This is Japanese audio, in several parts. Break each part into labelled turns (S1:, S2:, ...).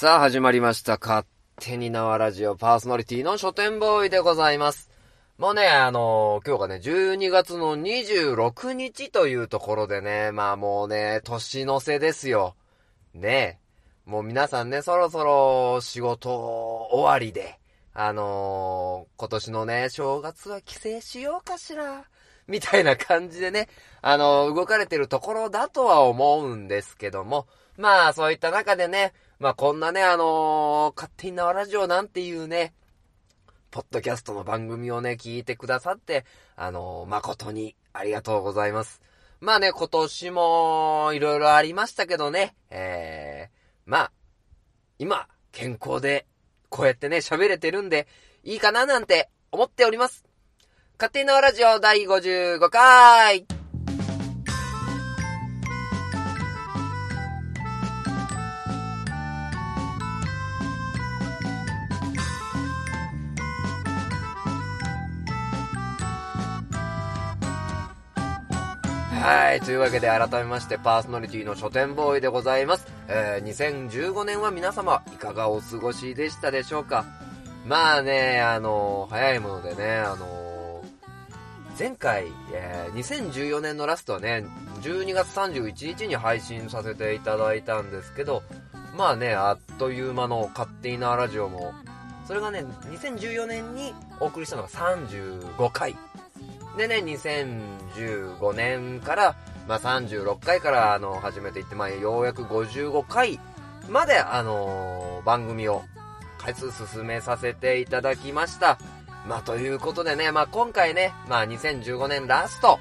S1: さあ始まりました。勝手に縄ラジオパーソナリティの書店ボーイでございます。もうね、あのー今日がね、12月の26日というところでね、まあもうね、年の瀬ですよ。ねえもう皆さんね、そろそろ仕事終わりで、あのー今年のね、正月は帰省しようかしら。みたいな感じでね、あのー動かれてるところだとは思うんですけども、まあ、そういった中でね、まあ、こんなね、あのー勝手に縄ラジオなんていうね、ポッドキャストの番組をね、聞いてくださって、あのー誠にありがとうございます。まあね、今年も、いろいろありましたけどね、えー、まあ、今、健康で、こうやってね、喋れてるんで、いいかななんて思っております。勝手に縄ラジオ第55回はい。というわけで改めましてパーソナリティの書店ボーイでございます。えー、2015年は皆様いかがお過ごしでしたでしょうか？まあね、あのー早いものでね、あのー前回、えー2014年のラストはね、12月31日に配信させていただいたんですけど、まあね、あっという間の勝手なラジオも、それがね、2014年にお送りしたのが35回。でね、2015年から、まあ、36回から、あの、始めていって、まあ、ようやく55回まで、あのー番組を回数進めさせていただきました。まあ、ということでね、まあ、今回ね、まあ、2015年ラスト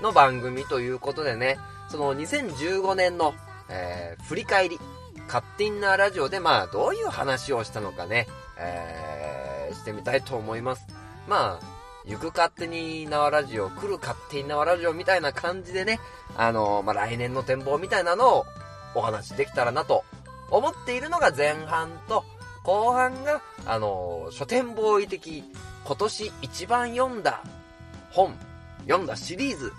S1: の番組ということでね、その2015年の、えー振り返り、勝手になラジオで、まあ、どういう話をしたのかね、えーしてみたいと思います。まあ、行く勝手に縄ラジオ、来る勝手に縄ラジオみたいな感じでね、あのまあ、来年の展望みたいなのをお話できたらなと思っているのが前半と、後半が、あの書店ボーイ的今年一番読んだ本、読んだシリーズ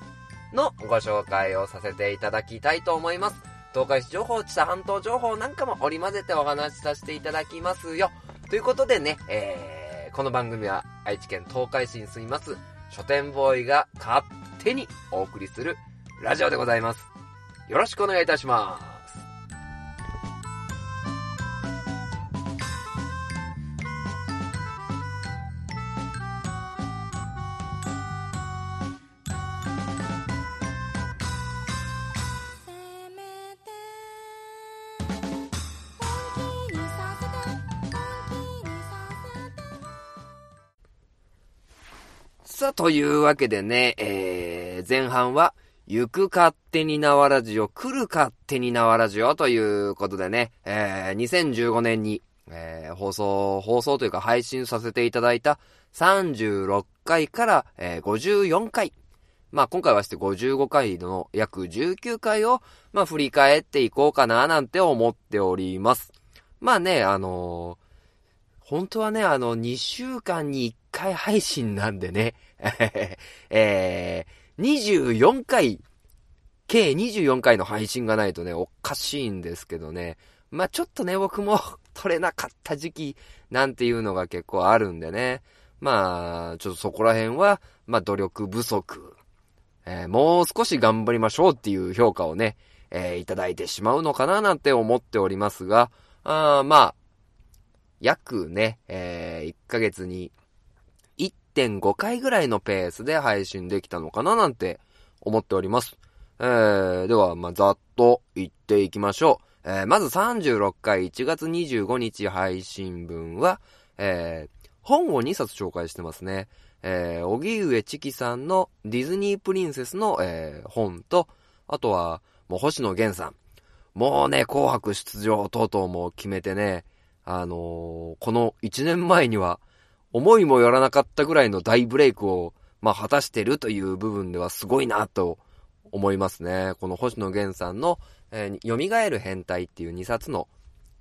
S1: のご紹介をさせていただきたいと思います。東海市情報、知多半島情報なんかも織り交ぜてお話しさせていただきますよ。ということでね、えーこの番組は愛知県東海市に住みます書店ボーイが勝手にお送りするラジオでございます。よろしくお願いいたします。というわけでね、えー、前半は、行く勝手に縄ラジオ、来る勝手に縄ラジオということでね、えー、2015年に、えー、放送、放送というか配信させていただいた36回から、えー、54回。まあ今回はして55回の約19回を、まあ振り返っていこうかななんて思っております。まあね、あの本当はね、あの、2週間に1回配信なんでね、えー、24回、計24回の配信がないとね、おかしいんですけどね。まあちょっとね、僕も 取れなかった時期なんていうのが結構あるんでね。まあ、ちょっとそこら辺は、まあ努力不足。えーもう少し頑張りましょうっていう評価をね、えーいただいてしまうのかななんて思っておりますが、あまあ、約ね、え1ヶ月に1.5回ぐらいのペースで配信できたのかななんて思っております。えー、では、まあ、ざっと言っていきましょう。えー、まず36回1月25日配信分は、えー、本を2冊紹介してますね。えー、荻上チキさんのディズニープリンセスの、えー、本と、あとは、もう星野源さん。もうね、紅白出場等々も決めてね、あのーこの1年前には、思いもよらなかったぐらいの大ブレイクを、まあ、果たしてるという部分ではすごいなと思いますね。この星野源さんの、えー、蘇る変態っていう2冊の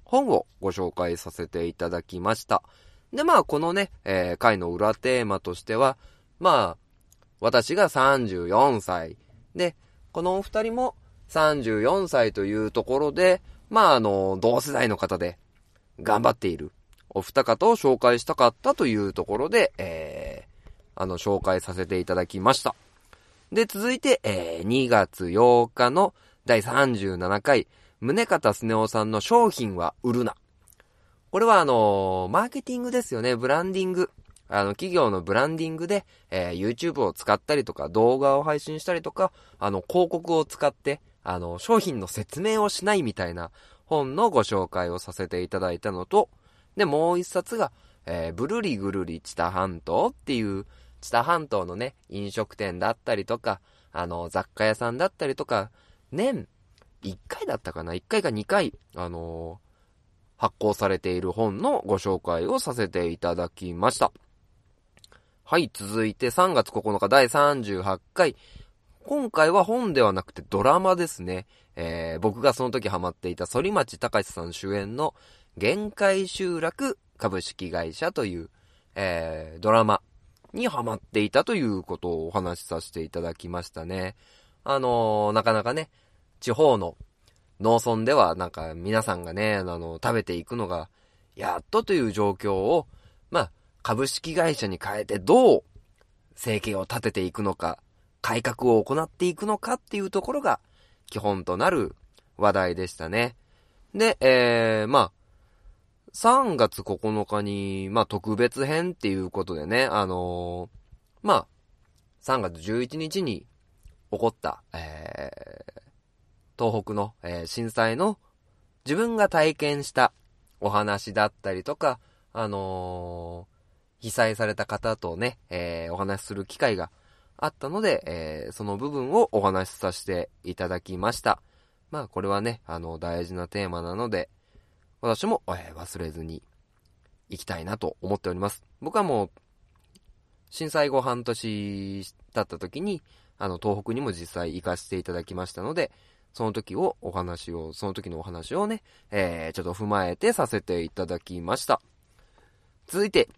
S1: 本をご紹介させていただきました。で、まあ、このね、えー回の裏テーマとしては、まあ、私が34歳。で、このお二人も34歳というところで、まあ、あの、同世代の方で、頑張っているお二方を紹介したかったというところで、えー、あの、紹介させていただきました。で、続いて、えー、2月8日の第37回、宗方すねおさんの商品は売るな。これはあのーマーケティングですよね、ブランディング。あの、企業のブランディングで、えー YouTube を使ったりとか、動画を配信したりとか、あの、広告を使って、あの、商品の説明をしないみたいな本のご紹介をさせていただいたのと、で、もう一冊が、えーブルリグルリ知多半島っていう、知多半島のね、飲食店だったりとか、あの、雑貨屋さんだったりとか、年、1回だったかな ?1 回か2回、あのー発行されている本のご紹介をさせていただきました。はい、続いて3月9日第38回。今回は本ではなくてドラマですね。えー僕がその時ハマっていた反町隆さん主演の限界集落株式会社という、えードラマにハマっていたということをお話しさせていただきましたね。あのーなかなかね、地方の農村ではなんか皆さんがね、あの、食べていくのが、やっとという状況を、まあ、株式会社に変えてどう生計を立てていくのか、改革を行っていくのかっていうところが基本となる話題でしたね。で、えー、まあ、3月9日に、まあ、特別編っていうことでね、あのーまあ、3月11日に起こった、えー、東北の、えー震災の自分が体験したお話だったりとか、あの被災された方とね、えーお話しする機会があったので、えーその部分をお話しさせていただきました。まあ、これはね、あの、大事なテーマなので、私も、えー忘れずに行きたいなと思っております。僕はもう、震災後半年経った時に、あの、東北にも実際行かせていただきましたので、その時をお話を、その時のお話をね、えー、ちょっと踏まえてさせていただきました。続いて、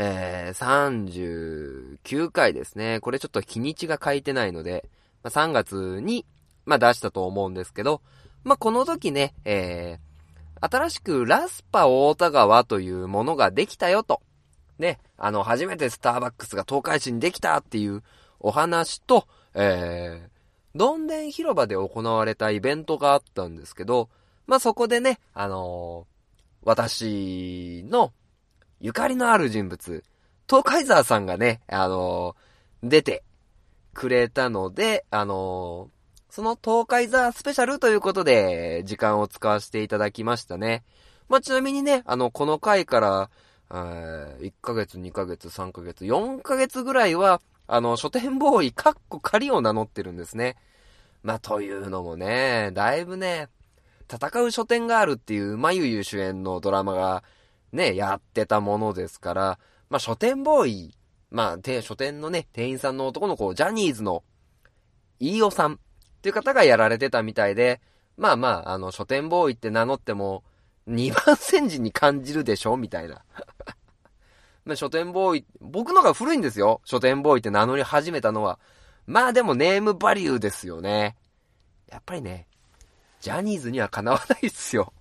S1: えー、39回ですね。これちょっと日にちが書いてないので、まあ、3月に、まあ、出したと思うんですけど、まあ、この時ね、えー、新しくラスパ大田川というものができたよと。ね、あの、初めてスターバックスが東海市にできたっていうお話と、えー、どんでん広場で行われたイベントがあったんですけど、まあ、そこでね、あのー私のゆかりのある人物、東海沢さんがね、あのー出てくれたので、あのーその東海沢スペシャルということで、時間を使わせていただきましたね。まあ、ちなみにね、あの、この回から、えー1ヶ月、2ヶ月、3ヶ月、4ヶ月ぐらいは、あの、書店ボーイ、カッコ仮を名乗ってるんですね。まあ、というのもね、だいぶね、戦う書店があるっていう、まゆゆ主演のドラマが、ね、やってたものですから、まあ、書店ボーイ、まあ、て書店のね、店員さんの男の子、ジャニーズの、飯尾さんっていう方がやられてたみたいで、まあまあ、あの、書店ボーイって名乗っても、二番煎じに感じるでしょみたいな。まあ、書店ボーイ、僕のが古いんですよ。書店ボーイって名乗り始めたのは。まあでもネームバリューですよね。やっぱりね、ジャニーズにはかなわないっすよ。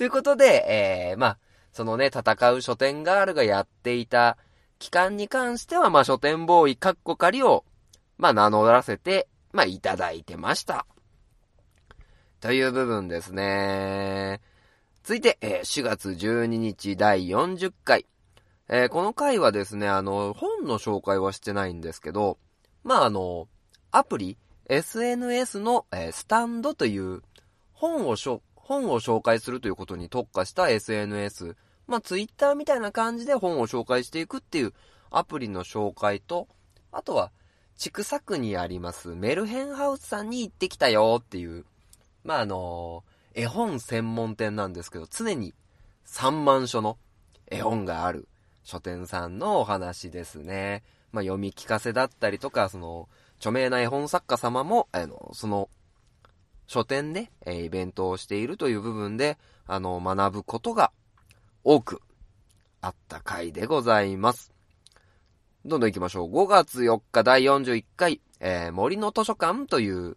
S1: ということで、えー、まあ、そのね、戦う書店ガールがやっていた期間に関しては、まあ、書店ボーイカッコ仮を、まあ、名乗らせて、まあ、いただいてました。という部分ですね。続いて、えー4月12日第40回。えーこの回はですね、あの、本の紹介はしてないんですけど、まあ、あの、アプリ、SNS の、えースタンドという本をしょ、本を紹介するということに特化した SNS、まあ、ツイッターみたいな感じで本を紹介していくっていうアプリの紹介と、あとは、千種区にありますメルヘンハウスさんに行ってきたよっていう、まあ、あの絵本専門店なんですけど、常に3万書の絵本がある書店さんのお話ですね。まあ、読み聞かせだったりとか、その、著名な絵本作家様も、あの、その、書店で、えーイベントをしているという部分で、あの、学ぶことが多くあった回でございます。どんどん行きましょう。5月4日第41回、えー森の図書館という、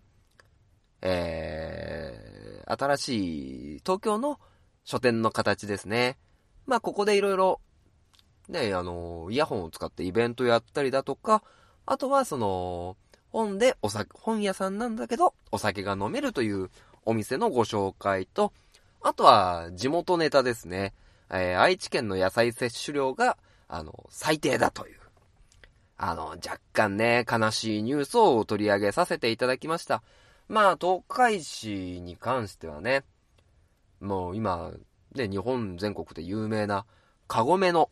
S1: えー新しい東京の、書店の形ですね。まあ、ここでいろいろ、ね、あの、イヤホンを使ってイベントやったりだとか、あとはその、本でお酒、本屋さんなんだけど、お酒が飲めるというお店のご紹介と、あとは地元ネタですね。えー愛知県の野菜摂取量が、あの、最低だという。あの、若干ね、悲しいニュースを取り上げさせていただきました。まあ、東海市に関してはね、もう今、ね、日本全国で有名な、カゴメの、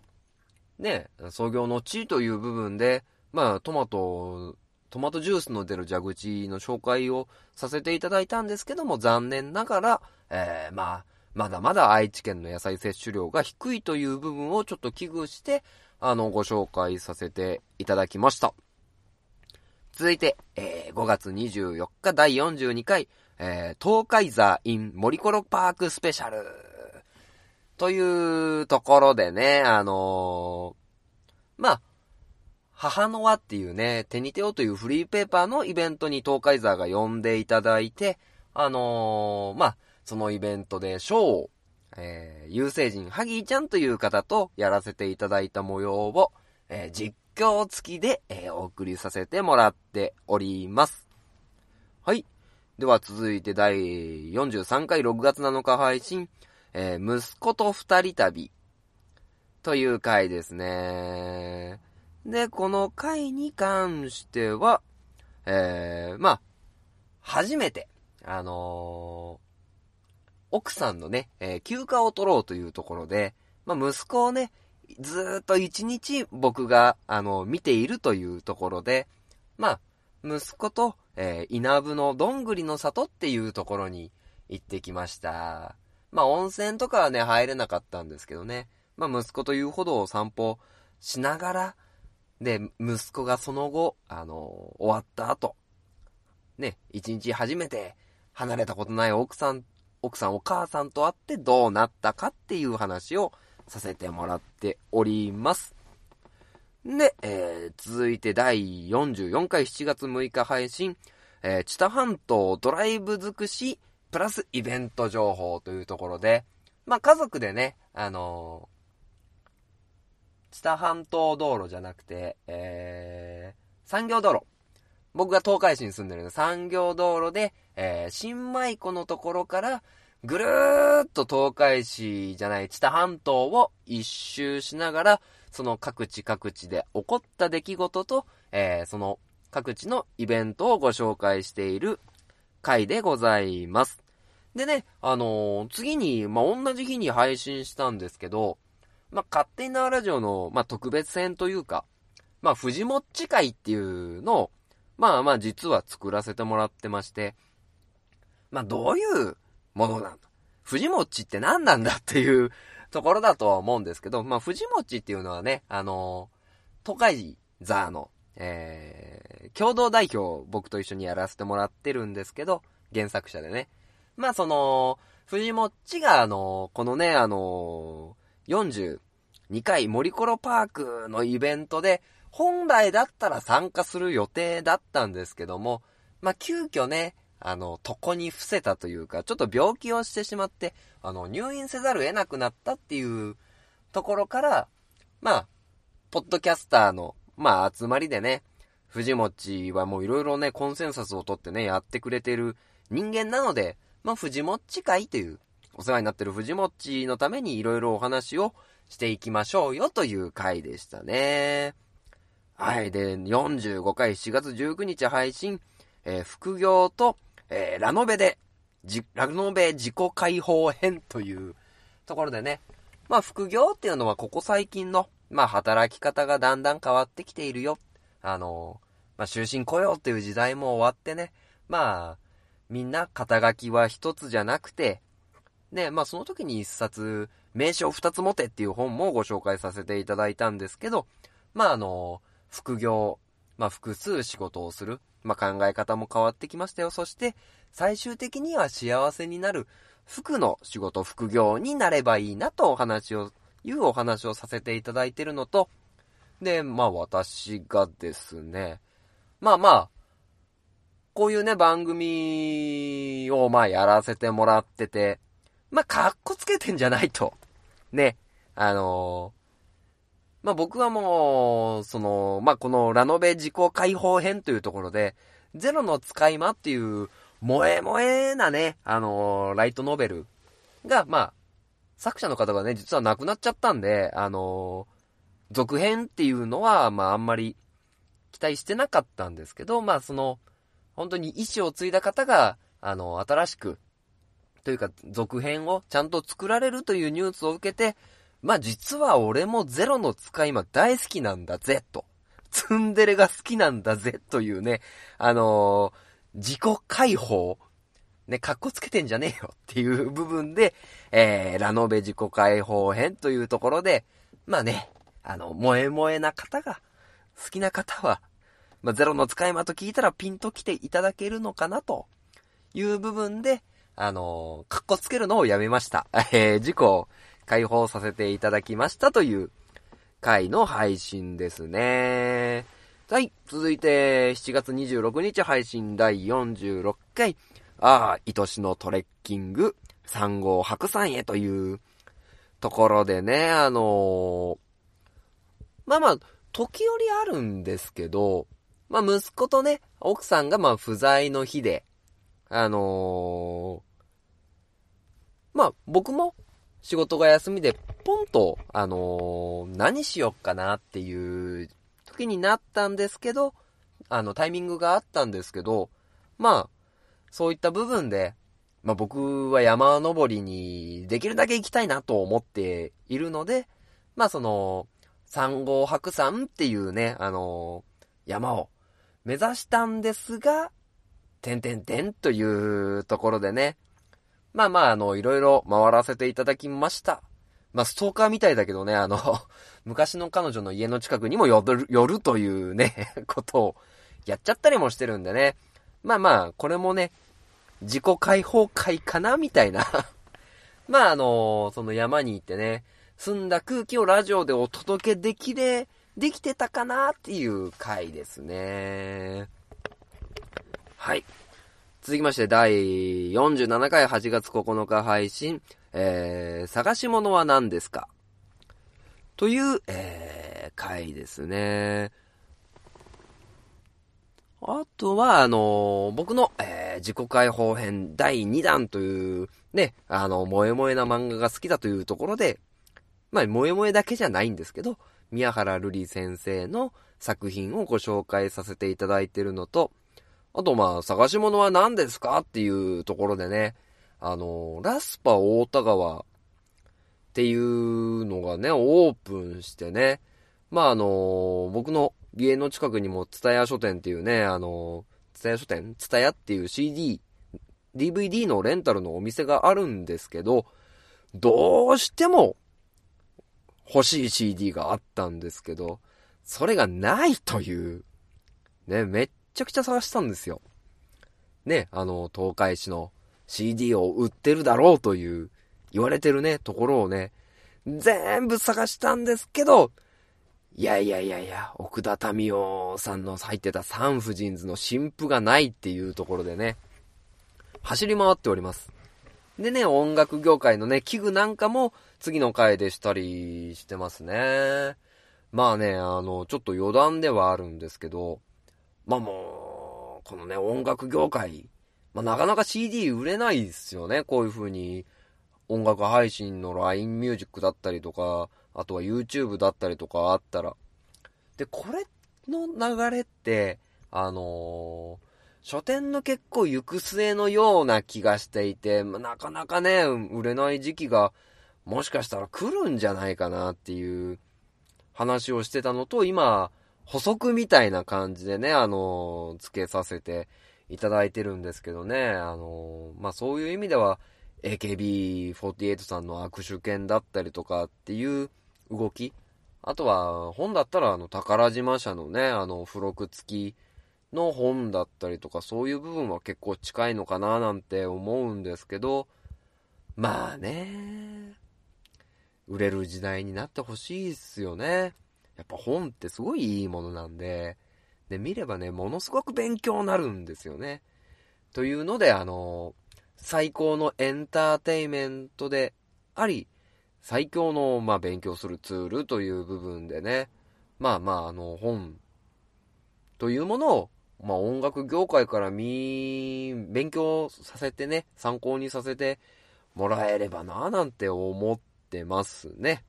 S1: ね、創業の地という部分で、まあ、トマト、トマトジュースの出る蛇口の紹介をさせていただいたんですけども、残念ながら、えー、まあ、まだまだ愛知県の野菜摂取量が低いという部分をちょっと危惧して、あの、ご紹介させていただきました。続いて、えー5月24日第42回、えー東海座 in 森コロパークスペシャル。というところでね、あのーまあ、母の輪っていうね、手に手をというフリーペーパーのイベントに東海座が呼んでいただいて、あのーまあ、そのイベントでショーを、えー、有星人ハギーちゃんという方とやらせていただいた模様を、えー実況付きで、えーお送りさせてもらっております。はい。では続いて第43回6月7日配信、えー息子と二人旅という回ですね。で、この回に関しては、えー、まあ、初めて、あのー奥さんのね、えー休暇を取ろうというところで、まあ、息子をね、ずっと一日僕が、あの、見ているというところで、まあ、息子と、え稲部のどんぐりの里っていうところに行ってきました。まあ、温泉とかはね、入れなかったんですけどね。まあ、息子というほどを散歩しながら、で、息子がその後、あの終わった後、ね、一日初めて離れたことない奥さん、奥さんお母さんと会ってどうなったかっていう話をさせてもらっております。で、えー続いて第44回7月6日配信、えー、知多半島ドライブ尽くし、プラスイベント情報というところで、まあ家族でね、あの知多半島道路じゃなくて、えー、産業道路。僕が東海市に住んでるの産業道路で、えー、新舞子のところから、ぐるーっと東海市じゃない、知多半島を一周しながら、その各地各地で起こった出来事と、えー、その各地のイベントをご紹介している回でございます。でね、あのー次に、まあ、同じ日に配信したんですけど、まあ、勝手に縄ラジオの、まあ、特別編というか、まあ、藤もっち会っていうのを、まあまあ実は作らせてもらってまして、まあどういうものなんだ？藤もっちって何なんだっていう ところだとは思うんですけど、まあ藤もっちっていうのはね、あの東海ザーの、えー、共同代表を僕と一緒にやらせてもらってるんですけど、原作者でね。まあその、藤もっちがあのこのね、あの42回森コロパークのイベントで、本来だったら参加する予定だったんですけども、まあ、急遽ね、あの、床に伏せたというか、ちょっと病気をしてしまって、あの、入院せざるを得なくなったっていうところから、まあ、ポッドキャスターの、まあ、集まりでね、藤もちはもういろいろね、コンセンサスを取ってね、やってくれてる人間なので、まあ、藤もち会という、お世話になってる藤もっちのためにいろいろお話をしていきましょうよという回でしたね。はい。で、45回7月19日配信、えー副業と、えーラノベで、ラノベ自己解放編というところでね、まあ副業っていうのはここ最近の、まあ働き方がだんだん変わってきているよ。あのまあ終身雇用っていう時代も終わってね、まあ、みんな肩書きは一つじゃなくて、ね、まあその時に一冊、名称二つ持てっていう本もご紹介させていただいたんですけど、まああの、副業、まあ複数仕事をする、まあ考え方も変わってきましたよ。そして、最終的には幸せになる服の仕事、副業になればいいなとお話を、いうお話をさせていただいてるのと、で、まあ私がですね、まあまあ、こういうね、番組をまあやらせてもらってて、まあ、かっこつけてんじゃないと。ね。あのーまあ、僕はもう、その、まあ、このラノベ自己解放編というところで、ゼロの使い魔っていう、萌え萌えなね、あのーライトノベルが、まあ、作者の方がね、実は亡くなっちゃったんで、あのー続編っていうのは、まあ、あんまり期待してなかったんですけど、まあ、その、本当に意志を継いだ方が、あの、新しく、というか、続編をちゃんと作られるというニュースを受けて、まあ実は俺もゼロの使い今大好きなんだぜ、と。ツンデレが好きなんだぜ、というね、あのー自己解放。ね、格好つけてんじゃねえよっていう部分で、えー、ラノベ自己解放編というところで、まあね、あの、萌え萌えな方が、好きな方は、まあ、ゼロの使い魔と聞いたらピンと来ていただけるのかなという部分で、あのー、格好つけるのをやめました。えー、自己を解放させていただきましたという回の配信ですね。はい。続いて、7月26日配信第46回、ああ、愛しのトレッキング3号白山へというところでね、あのーまあまあ、時折あるんですけど、まあ息子とね、奥さんがまあ不在の日で、あのーまあ僕も仕事が休みでポンと、あのー何しよっかなっていう時になったんですけど、あのタイミングがあったんですけど、まあ、そういった部分で、まあ僕は山登りにできるだけ行きたいなと思っているので、まあその、三号白山っていうね、あの山を目指したんですが、てんてんてんというところでね、まあまあ、あの、いろいろ回らせていただきました。まあ、ストーカーみたいだけどね、あの、昔の彼女の家の近くにも寄る、寄るというね、ことをやっちゃったりもしてるんでね。まあまあ、これもね、自己解放会かなみたいな。まああの、その山に行ってね、澄んだ空気をラジオでお届けできれ、できてたかなっていう回ですね。はい。続きまして、第47回8月9日配信、えー、探し物は何ですか？という、えー、回ですね。あとは、あの僕の、えー自己解放編第2弾という、ね、あの、萌え萌えな漫画が好きだというところで、まあ、萌え萌えだけじゃないんですけど、宮原瑠璃先生の作品をご紹介させていただいているのと、あとまあ、探し物は何ですかっていうところでね、あの、ラスパ大田川っていうのがね、オープンしてね、まああの、僕の家の近くにもツタヤ書店っていうね、あの、ツタヤ書店？ツタヤっていう CD、DVD のレンタルのお店があるんですけど、どうしても欲しい CD があったんですけど、それがないという、ね、めっちゃくちゃ探したんですよ。ね、あの、東海市の CD を売ってるだろうという、言われてるね、ところをね、全部探したんですけど、いやいやいやいや、奥田民生さんの入ってたサンフジンズの新譜がないっていうところでね、走り回っております。でね、音楽業界のね、器具なんかも次の回でしたりしてますね。まあね、あの、ちょっと余談ではあるんですけど、まあもう、このね、音楽業界、まあなかなか CD 売れないですよね、こういう風に。音楽配信の LINE ミュージックだったりとか、あとは YouTube だったりとかあったら。で、これの流れって、あのー書店の結構行く末のような気がしていて、まあなかなかね、売れない時期が、もしかしたら来るんじゃないかなっていう話をしてたのと、今、補足みたいな感じでね、あのーつけさせていただいてるんですけどね、あのまあ、そういう意味では、AKB48 さんの握手券だったりとかっていう動き。あとは、本だったら、あの、宝島社のね、あの、付録付きの本だったりとか、そういう部分は結構近いのかななんて思うんですけど、まあね、売れる時代になってほしいっすよね。やっぱ本ってすごいいいものなんで、で、見ればね、ものすごく勉強になるんですよね。というので、あの、最高のエンターテイメントであり、最強の、まあ、勉強するツールという部分でね、まあまあ、あの、本というものを、まあ、音楽業界から見、勉強させてね、参考にさせてもらえればな、なんて思ってますね。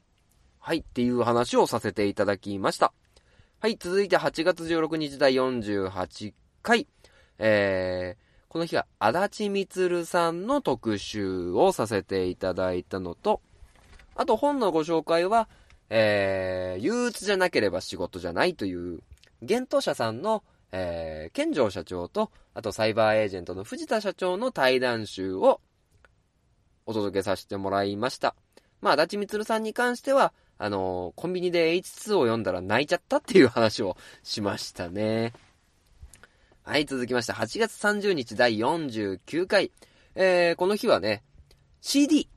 S1: はい、っていう話をさせていただきました。はい、続いて8月16日第48回。えー、この日は足立みつるさんの特集をさせていただいたのと、あと本のご紹介は、えー、憂鬱じゃなければ仕事じゃないという、幻冬社さんの、えー、健城社長と、あとサイバーエージェントの藤田社長の対談集をお届けさせてもらいました。まあ、足立みつるさんに関しては、あのコンビニで H2 を読んだら泣いちゃったっていう話をしましたね。はい、続きまして、8月30日第49回。えー、この日はね、CD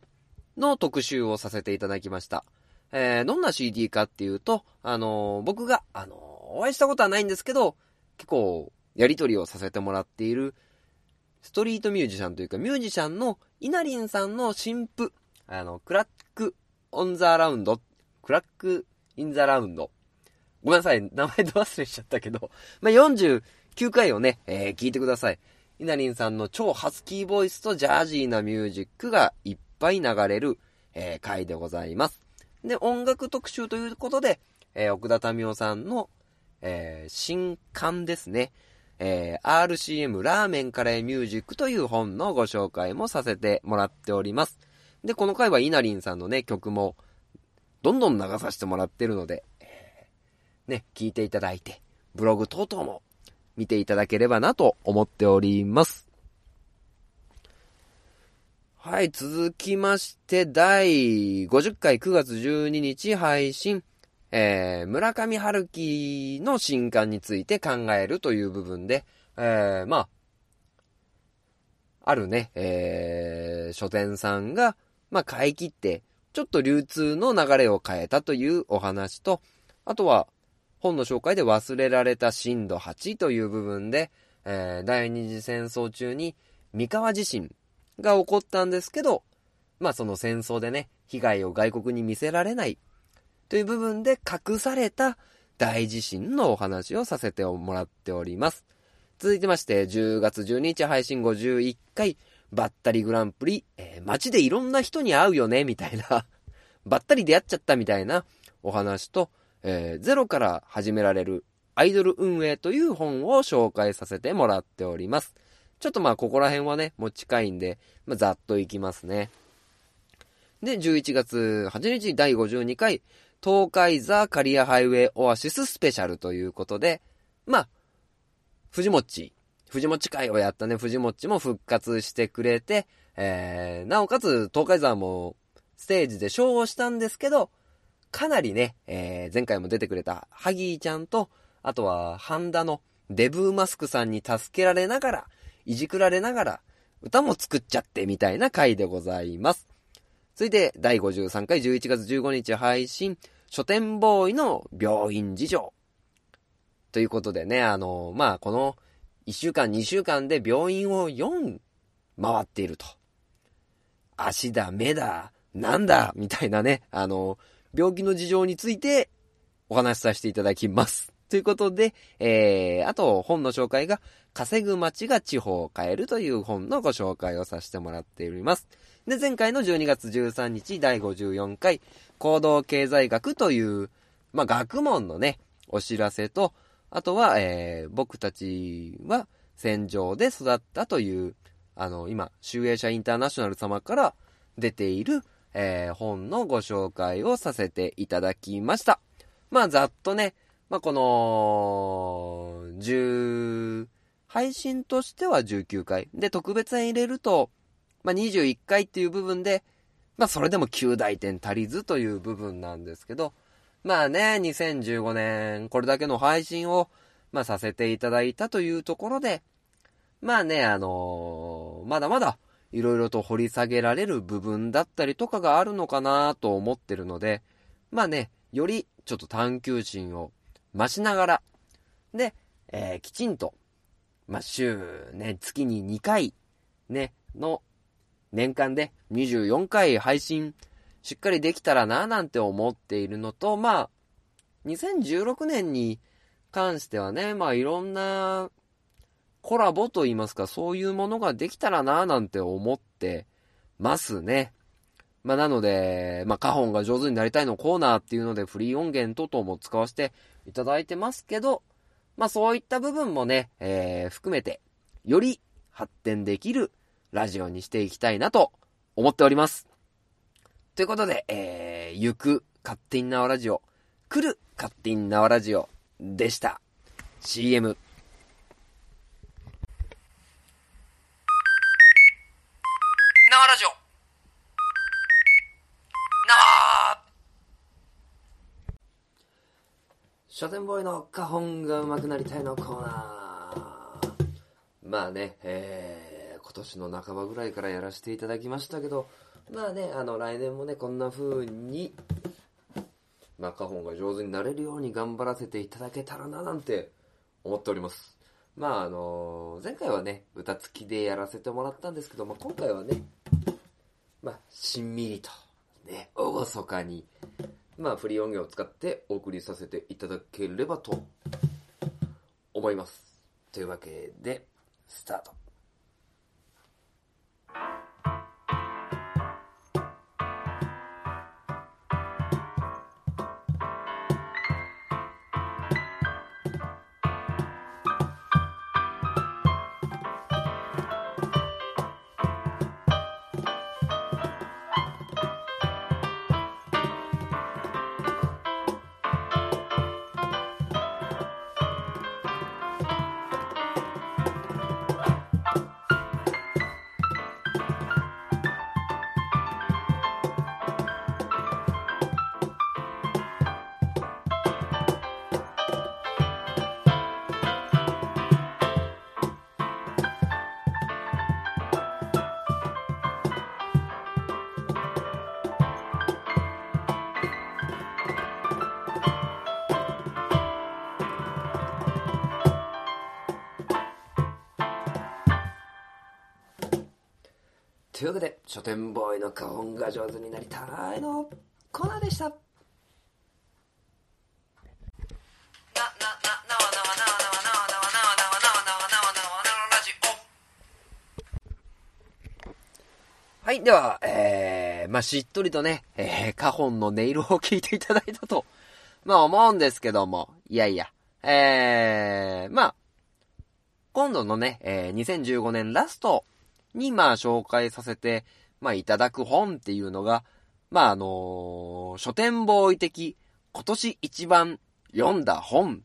S1: の特集をさせていただきました。えー、どんな CD かっていうと、あのー僕が、あのーお会いしたことはないんですけど、結構、やりとりをさせてもらっている、ストリートミュージシャンというか、ミュージシャンのイナリンさんの新譜、あの、クラックon the round、crack in the round。ごめんなさい、名前ど忘れしちゃったけど、まあ、49回をね、えー聞いてください。イナリンさんの超ハスキーボイスとジャジーなミュージックがいっぱい流れる、えー回でございます。で、音楽特集ということで、えー奥田民生さんの、えー新刊ですね。えー RCM ラーメンカレーミュージックという本のご紹介もさせてもらっております。で、この回はイナリンさんのね、曲もどんどん流させてもらってるので、ね、聞いていただいて、ブログ等々も見ていただければなと思っております。はい、続きまして、第50回9月12日配信、えー、村上春樹の新刊について考えるという部分で、えー、まあ、あるね、えー、書店さんが、まあ、買い切って、ちょっと流通の流れを変えたというお話と、あとは、本の紹介で忘れられた震度8という部分で、えー第二次戦争中に三河地震が起こったんですけど、まあその戦争でね、被害を外国に見せられないという部分で隠された大地震のお話をさせてもらっております。続いてまして、10月12日配信51回、バッタリグランプリ、えー街でいろんな人に会うよね、みたいな、ばったり出会っちゃったみたいなお話と、えーゼロから始められるアイドル運営という本を紹介させてもらっております。ちょっとまあここら辺はね、もう近いんで、まあ、ざっといきますね。で、11月8日第52回、東海ザカリアハイウェイオアシススペシャルということで、まあ、藤もっち、藤もち会をやったね、藤もちも復活してくれて、えー、なおかつ東海ザもステージでショーをしたんですけど、かなりね、えー前回も出てくれたハギーちゃんと、あとはハンダのデブーマスクさんに助けられながら、いじくられながら、歌も作っちゃってみたいな回でございます。続いて、第53回11月15日配信、書店ボーイの病院事情。ということでね、あの、まあ、この1週間、2週間で病院を4回っていると。足だ、目だ、なんだ、みたいなね、あの、病気の事情についてお話しさせていただきます。ということで、えー、あと本の紹介が、稼ぐ街が地方を変えるという本のご紹介をさせてもらっております。で、前回の12月13日第54回、行動経済学という、まあ、学問のね、お知らせと、あとは、えー、僕たちは戦場で育ったという、あの、今、集英社インターナショナル様から出ている、えー本のご紹介をさせていただきました。まあ、ざっとね、まあ、この、10、配信としては19回。で、特別編入れると、まあ、21回っていう部分で、まあ、それでも9大点足りずという部分なんですけど、まあね、2015年、これだけの配信を、まあ、させていただいたというところで、まあね、あのーまだまだ、いろいろと掘り下げられる部分だったりとかがあるのかなと思ってるので、まあね、よりちょっと探求心を増しながら、で、えーきちんと、まあ、週ね、月に2回、ね、の年間で24回配信しっかりできたらななんて思っているのと、まあ、2016年に関してはね、まあいろんなコラボと言いますか、そういうものができたらななんて思ってますね。まあなので、まあカホンが上手になりたいのコーナーっていうのでフリー音源等々も使わせていただいてますけど、まあそういった部分もね、えー、含めて、より発展できるラジオにしていきたいなと思っております。ということで、えー、行く勝手に縄ラジオ、来る勝手に縄ラジオでした。CM。縄ラジオ縄書店ボーイの花本が上手くなりたいのコーナー。まあね、えー、今年の半ばぐらいからやらせていただきましたけど、まあね、あの、来年もね、こんな風に、まあ、花本が上手になれるように頑張らせていただけたらな、なんて思っております。まあ、あの前回はね、歌付きでやらせてもらったんですけど、まあ、今回はね、まあ、しんみりと、ね、おごそかに、まあ、フリー音源を使ってお送りさせていただければと思います。というわけで、スタート。というわけで、書店ボーイの花本が上手になりたいのコーナーでした。はい、では、えー、まあ、しっとりとね、えー、花本の音色を聞いていただいたと、まあ、思うんですけども、いやいや、えー、まあ、今度のね、えー、2015年ラストに、まあ、紹介させて、まあ、いただく本っていうのが、まあ、あのー書店ボーイ的、今年一番読んだ本、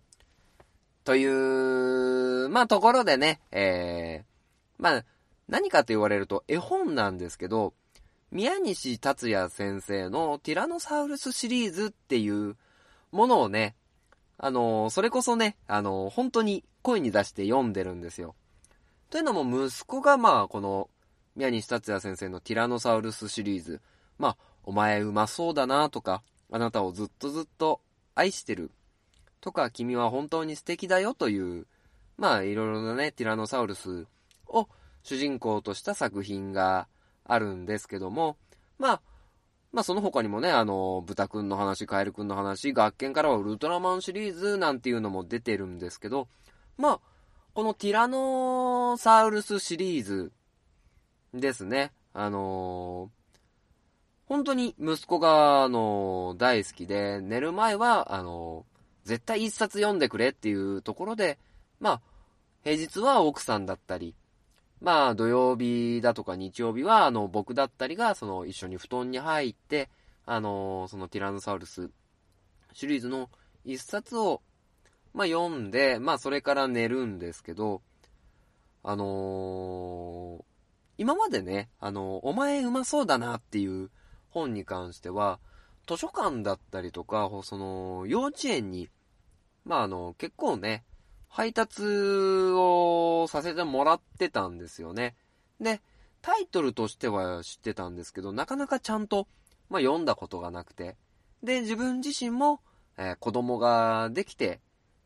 S1: という、まあ、ところでね、えー、まあ、何かと言われると絵本なんですけど、宮西達也先生のティラノサウルスシリーズっていうものをね、あのーそれこそね、あのー本当に声に出して読んでるんですよ。というのも息子がまあこの宮西達也先生のティラノサウルスシリーズ、まあお前うまそうだなとか、あなたをずっとずっと愛してるとか、君は本当に素敵だよという、まあいろいろなね、ティラノサウルスを主人公とした作品があるんですけども、まあ、まあその他にもね、あの、豚くんの話、カエルくんの話、学研からはウルトラマンシリーズなんていうのも出てるんですけど、まあ、このティラノサウルスシリーズですね。あのー本当に息子が、あのー大好きで、寝る前は、あのー絶対一冊読んでくれっていうところで、まあ、平日は奥さんだったり、まあ、土曜日だとか日曜日は、あの、僕だったりが、その、一緒に布団に入って、あのそのティラノサウルスシリーズの一冊を、まあ、読んで、まあ、それから寝るんですけど、あのー今までね、あのお前うまそうだなっていう本に関しては、図書館だったりとか、その、幼稚園に、まあ、あの、結構ね、配達をさせてもらってたんですよね。で、タイトルとしては知ってたんですけど、なかなかちゃんと、まあ、読んだことがなくて。で、自分自身も、えー子供ができて、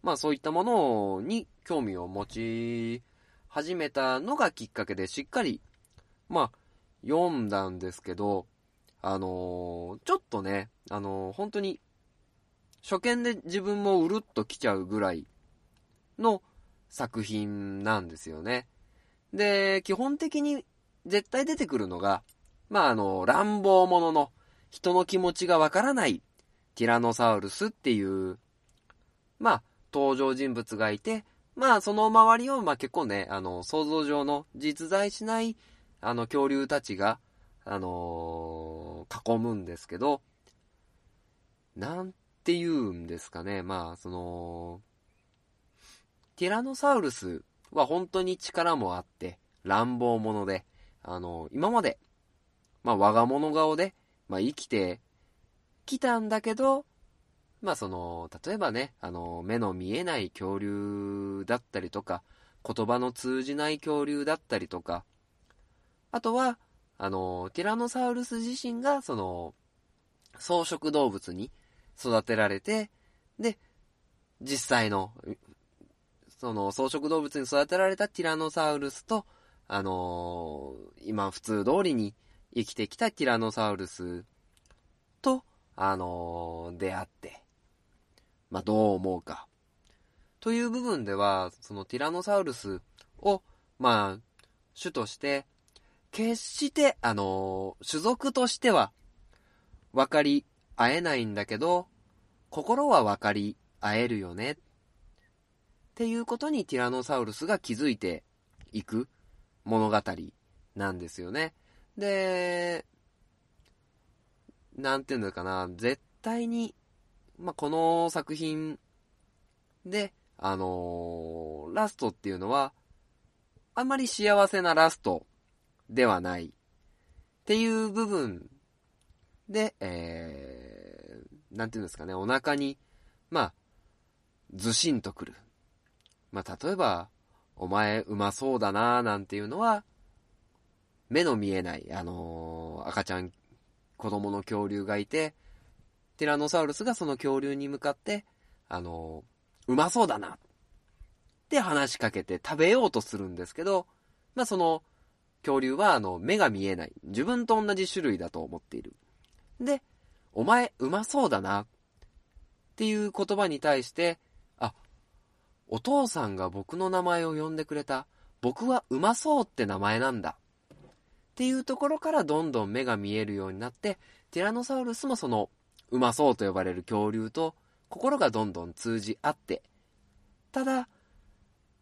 S1: まあ、そういったものに興味を持ち始めたのがきっかけで、しっかり、まあ、読んだんですけど、あのーちょっとね、あのー本当に、初見で自分もうるっと来ちゃうぐらいの作品なんですよね。で、基本的に絶対出てくるのが、まあ、あの、乱暴者の人の気持ちがわからないティラノサウルスっていう、まあ、登場人物がいて、まあ、その周りを、まあ結構ね、あの、想像上の実在しない、あの、恐竜たちが、あのー囲むんですけど、なんて言うんですかね、まあ、その、ティラノサウルスは本当に力もあって、乱暴者で、あの、今まで、まあ、我が物顔で、まあ、生きてきたんだけど、まあ、その、例えばね、あの、目の見えない恐竜だったりとか、言葉の通じない恐竜だったりとか、あとは、あの、ティラノサウルス自身が、その、草食動物に育てられて、で、実際の、その草食動物に育てられたティラノサウルスと、あの今普通通りに生きてきたティラノサウルスと、あの出会って、まあ、どう思うか。という部分では、そのティラノサウルスを、まあ、種として、決して、あの種族としては、分かり合えないんだけど、心は分かり合えるよね。っていうことにティラノサウルスが気づいていく物語なんですよね。で、なんていうのかな、絶対に、まあ、この作品で、あのーラストっていうのは、あんまり幸せなラストではないっていう部分で、えー、なんていうんですかね、お腹に、まあ、ずしんとくる。まあ、例えば、お前うまそうだなーなんていうのは、目の見えない、あのー赤ちゃん、子供の恐竜がいて、ティラノサウルスがその恐竜に向かって、あのうまそうだなって話しかけて食べようとするんですけど、まあ、その恐竜は、あの、目が見えない。自分と同じ種類だと思っている。で、お前うまそうだなっていう言葉に対して、あ、お父さんが僕の名前を呼んでくれた。僕はうまそうって名前なんだ。っていうところからどんどん目が見えるようになって、ティラノサウルスもその、うまそうと呼ばれる恐竜と心がどんどん通じ合って、ただ、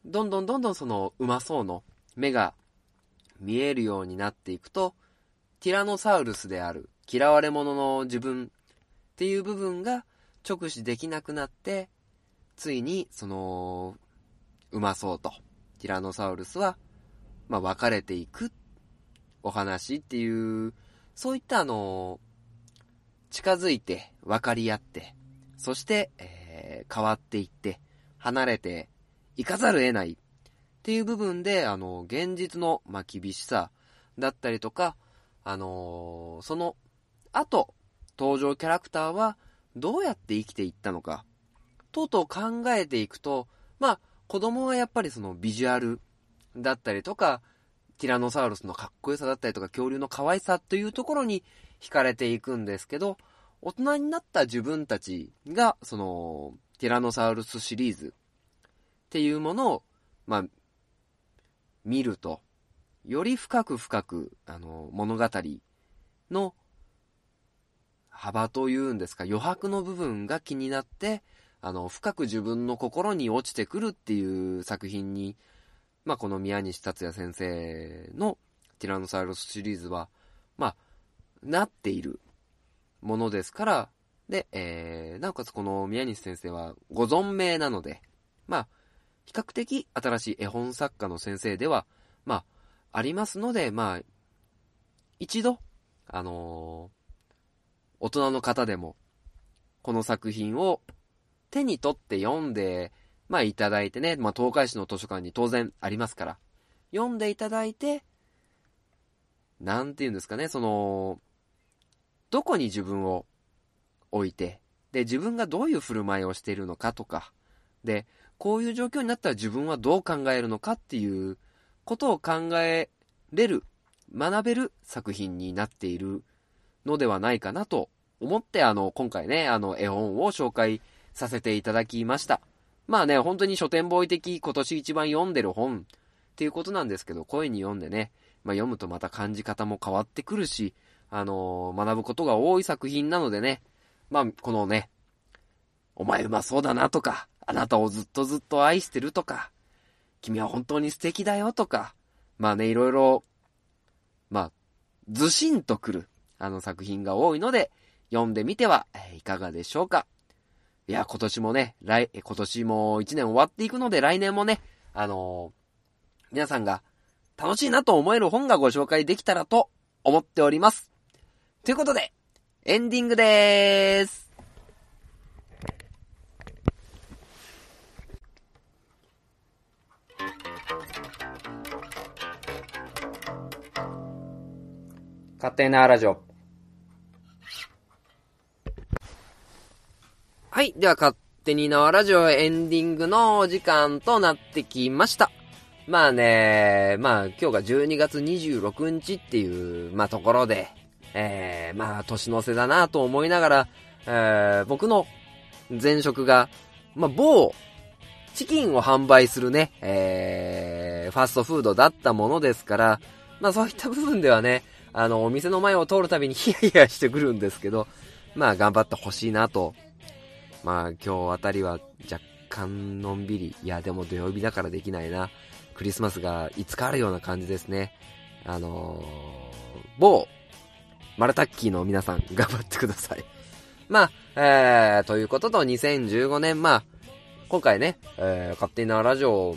S1: どんどんどんどんそのうまそうの目が見えるようになっていくと、ティラノサウルスである嫌われ者の自分っていう部分が直視できなくなって、ついにその、うまそうと、ティラノサウルスは、まあ別れていくお話っていう、そういったあの、近づいて分かり合って、そして、えー変わっていって、離れていかざる得ないっていう部分で、あの、現実の、まあ、厳しさだったりとか、あのーその後、登場キャラクターはどうやって生きていったのか、とうとう考えていくと、まあ、子供はやっぱりそのビジュアルだったりとか、ティラノサウルスのかっこよさだったりとか、恐竜の可愛さというところに惹かれていくんですけど、大人になった自分たちが、その、ティラノサウルスシリーズっていうものを、まあ、見ると、より深く深く、あの、物語の幅というんですか、余白の部分が気になって、あの、深く自分の心に落ちてくるっていう作品に、まあ、この宮西達也先生のティラノサウルスシリーズは、まあ、なっているものですから、で、えー、なおかつこの宮西先生はご存命なので、まあ、比較的新しい絵本作家の先生では、まあ、ありますので、まあ、一度、あのー大人の方でも、この作品を手に取って読んで、まあいただいてね、まあ東海市の図書館に当然ありますから、読んでいただいて、なんて言うんですかね、その、どこに自分を置いて、で、自分がどういう振る舞いをしているのかとか、で、こういう状況になったら自分はどう考えるのかっていうことを考えれる学べる作品になっているのではないかなと思って、あの、今回ね、あの、絵本を紹介させていただきました。まあね、本当に書店ボーイ的今年一番読んでる本っていうことなんですけど、声に読んでね、まあ読むとまた感じ方も変わってくるし、あの学ぶことが多い作品なのでね、まあ、このね、お前うまそうだなとか、あなたをずっとずっと愛してるとか、君は本当に素敵だよとか、まあね、いろいろ、まあ、ずしんとくる、あの作品が多いので、読んでみては、いかがでしょうか。いや、今年もね、来、今年も一年終わっていくので、来年もね、あのー皆さんが楽しいなと思える本がご紹介できたらと思っております。ということで、エンディングでーす。勝手なラジオ。はい。では、勝手に縄ラジオエンディングのお時間となってきました。まあね、まあ今日が12月26日っていう、まあところで、えー、まあ年の瀬だなと思いながら、えー、僕の前職が、まあ某、チキンを販売するね、えー、ファストフードだったものですから、まあそういった部分ではね、あの、お店の前を通るたびにヒヤヒヤしてくるんですけど、まあ頑張ってほしいなと。まあ今日あたりは若干のんびり、いやでも土曜日だからできないな。クリスマスがいつかあるような感じですね。あのー、某、マルタッキーの皆さん頑張ってください。まあ、えー、ということと2015年、まあ、今回ね、えー、勝手なラジオ、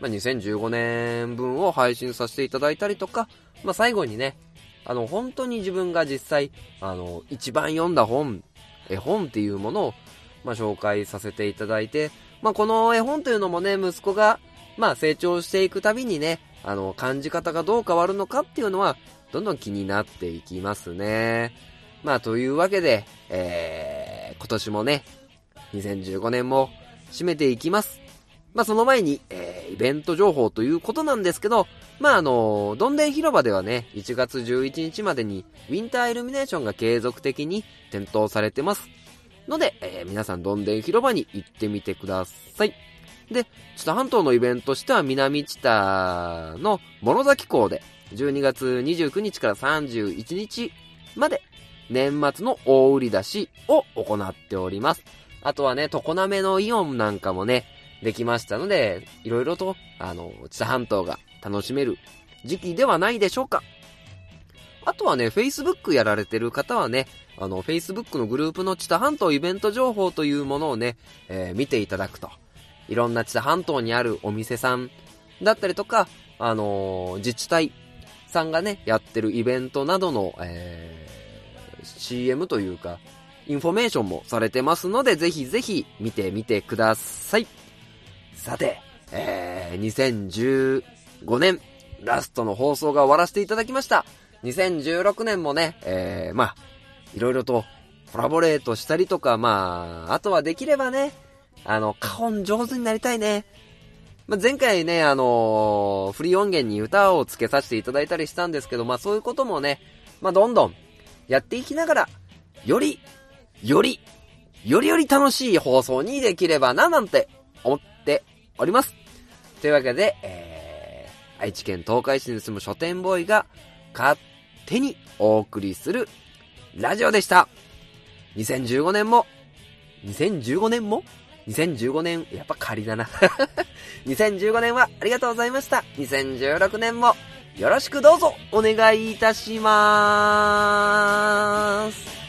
S1: まあ、2015年分を配信させていただいたりとか、まあ、最後にね、あの、本当に自分が実際、あの、一番読んだ本、絵本っていうものを、まあ、紹介させていただいて、まあ、この絵本というのもね、息子が、まあ、成長していくたびにね、あの、感じ方がどう変わるのかっていうのは、どんどん気になっていきますね。まあ、というわけで、えー、今年もね、2015年も締めていきます。まあ、その前に、えー、イベント情報ということなんですけど、まあ、あの、どんでん広場ではね、1月11日までに、ウィンターイルミネーションが継続的に点灯されてます。ので、えー皆さんどんでん広場に行ってみてください。で、知多半島のイベントとしては南知多の諸崎港で、12月29日から31日まで、年末の大売り出しを行っております。あとはね、常滑のイオンなんかもね、できましたので、いろいろと、あの、知多半島が楽しめる時期ではないでしょうか。あとはね、Facebook やられてる方はね、あの、Facebook のグループの知多半島イベント情報というものをね、えー見ていただくと。いろんな知多半島にあるお店さんだったりとか、あのー自治体さんがね、やってるイベントなどの、えー CM というか、インフォメーションもされてますので、ぜひぜひ見てみてください。さて、えー、2015年、ラストの放送が終わらせていただきました。2016年もね、えー、まあ、いろいろとコラボレートしたりとか、まあ、あとはできればね、あの、花音上手になりたいね。まあ、前回ね、あのーフリー音源に歌をつけさせていただいたりしたんですけど、まあそういうこともね、まあどんどんやっていきながら、より、より、よりより楽しい放送にできればな、なんて思っております。というわけで、えー、愛知県東海市に住む書店ボーイが勝手にお送りするラジオでした。2015年も、2015年も ?2015 年、やっぱ仮だな。2015年はありがとうございました。2016年もよろしくどうぞお願いいたしまーす。